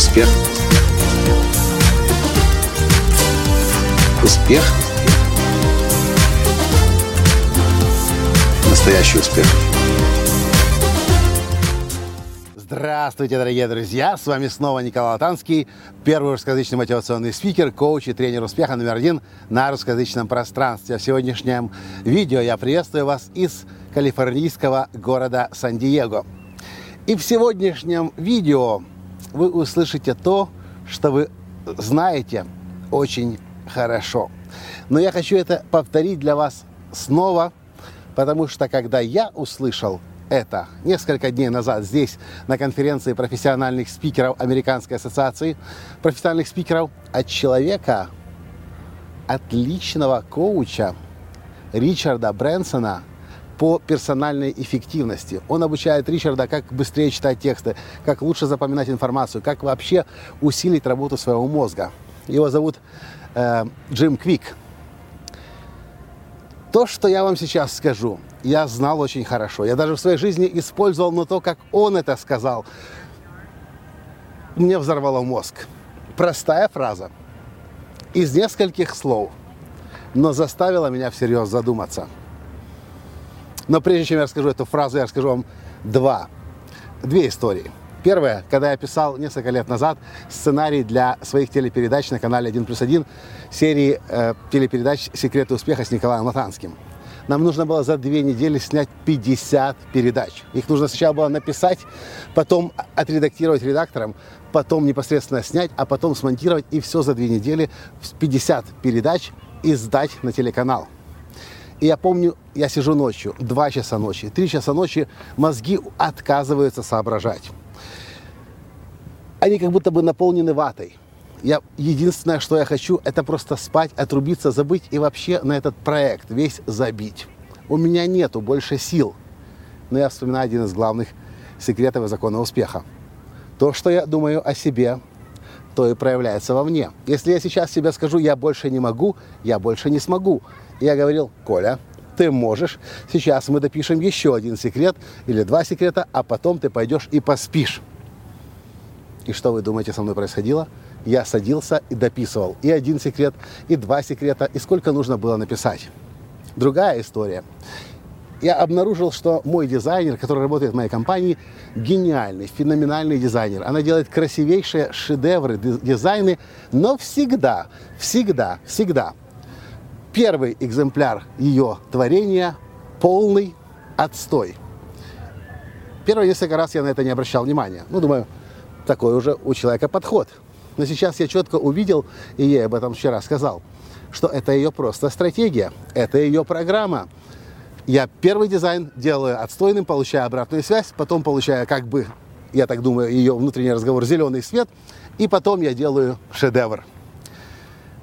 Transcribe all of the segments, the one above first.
Успех. Успех. Настоящий успех. Здравствуйте, дорогие друзья! С вами снова Николай Латанский, первый русскоязычный мотивационный спикер, коуч и тренер успеха номер один на русскоязычном пространстве. В сегодняшнем видео я приветствую вас из калифорнийского города Сан-Диего. И в сегодняшнем видео вы услышите то, что вы знаете очень хорошо. Но я хочу это повторить для вас снова, потому что когда я услышал это несколько дней назад здесь, на конференции профессиональных спикеров Американской ассоциации профессиональных спикеров от человека, отличного коуча Ричарда Брэнсона – по персональной эффективности. Он обучает Ричарда, как быстрее читать тексты, как лучше запоминать информацию, как вообще усилить работу своего мозга. Его зовут э, Джим Квик. То, что я вам сейчас скажу, я знал очень хорошо. Я даже в своей жизни использовал, но то, как он это сказал, мне взорвало мозг. Простая фраза из нескольких слов, но заставила меня всерьез задуматься – но прежде чем я расскажу эту фразу, я расскажу вам два, две истории. Первое, когда я писал несколько лет назад сценарий для своих телепередач на канале 1 плюс 1 серии э, телепередач «Секреты успеха» с Николаем Латанским. Нам нужно было за две недели снять 50 передач. Их нужно сначала было написать, потом отредактировать редактором, потом непосредственно снять, а потом смонтировать и все за две недели 50 передач и сдать на телеканал. И я помню, я сижу ночью, 2 часа ночи, 3 часа ночи, мозги отказываются соображать. Они как будто бы наполнены ватой. Я, единственное, что я хочу, это просто спать, отрубиться, забыть и вообще на этот проект весь забить. У меня нету больше сил. Но я вспоминаю один из главных секретов и закона успеха. То, что я думаю о себе, то и проявляется во мне. Если я сейчас себе скажу, я больше не могу, я больше не смогу. Я говорил, Коля, ты можешь. Сейчас мы допишем еще один секрет или два секрета, а потом ты пойдешь и поспишь. И что вы думаете со мной происходило? Я садился и дописывал и один секрет, и два секрета, и сколько нужно было написать. Другая история. Я обнаружил, что мой дизайнер, который работает в моей компании, гениальный, феноменальный дизайнер. Она делает красивейшие шедевры, дизайны, но всегда, всегда, всегда первый экземпляр ее творения полный отстой. Первые несколько раз я на это не обращал внимания. Ну, думаю, такой уже у человека подход. Но сейчас я четко увидел, и я об этом вчера сказал, что это ее просто стратегия, это ее программа. Я первый дизайн делаю отстойным, получаю обратную связь, потом получаю, как бы, я так думаю, ее внутренний разговор, зеленый свет, и потом я делаю шедевр.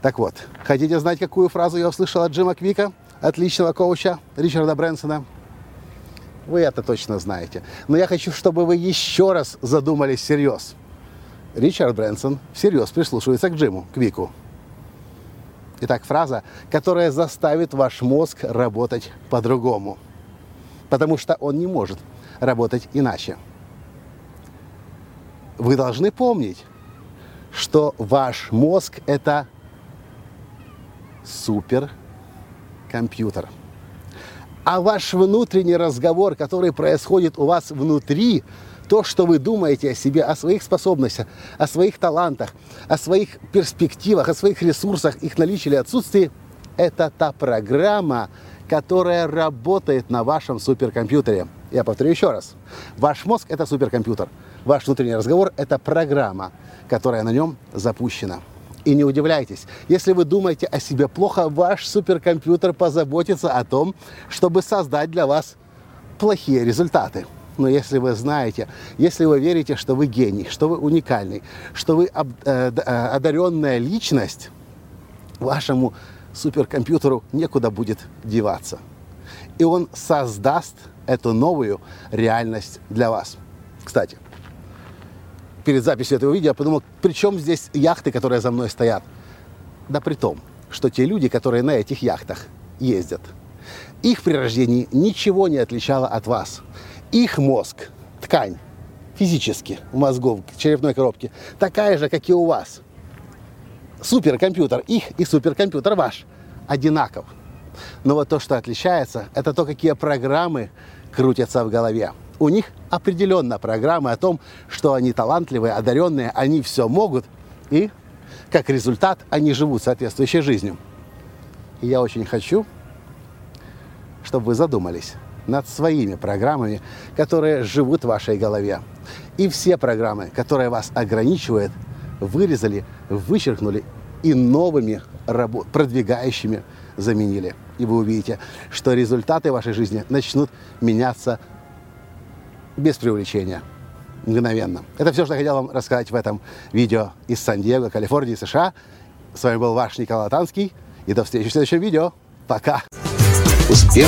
Так вот, хотите знать, какую фразу я услышал от Джима Квика, отличного коуча Ричарда Брэнсона? Вы это точно знаете. Но я хочу, чтобы вы еще раз задумались всерьез. Ричард Брэнсон всерьез прислушивается к Джиму Квику. Итак, фраза, которая заставит ваш мозг работать по-другому. Потому что он не может работать иначе. Вы должны помнить, что ваш мозг – это суперкомпьютер. А ваш внутренний разговор, который происходит у вас внутри, то, что вы думаете о себе, о своих способностях, о своих талантах, о своих перспективах, о своих ресурсах, их наличии или отсутствии, это та программа, которая работает на вашем суперкомпьютере. Я повторю еще раз. Ваш мозг – это суперкомпьютер. Ваш внутренний разговор – это программа, которая на нем запущена. И не удивляйтесь, если вы думаете о себе плохо, ваш суперкомпьютер позаботится о том, чтобы создать для вас плохие результаты. Но если вы знаете, если вы верите, что вы гений, что вы уникальный, что вы э, э, одаренная личность, вашему суперкомпьютеру некуда будет деваться. И он создаст эту новую реальность для вас. Кстати, перед записью этого видео, я подумал, при чем здесь яхты, которые за мной стоят? Да при том, что те люди, которые на этих яхтах ездят, их при рождении ничего не отличало от вас. Их мозг, ткань, физически в мозгов, в черепной коробке, такая же, как и у вас. Суперкомпьютер их и суперкомпьютер ваш одинаков. Но вот то, что отличается, это то, какие программы крутятся в голове. У них определенно программы о том, что они талантливые, одаренные, они все могут, и как результат они живут соответствующей жизнью. И я очень хочу, чтобы вы задумались над своими программами, которые живут в вашей голове. И все программы, которые вас ограничивают, вырезали, вычеркнули и новыми продвигающими заменили. И вы увидите, что результаты вашей жизни начнут меняться без привлечения, мгновенно. Это все, что я хотел вам рассказать в этом видео из Сан-Диего, Калифорнии, США. С вами был ваш Николай Танский. И до встречи в следующем видео. Пока. Успех.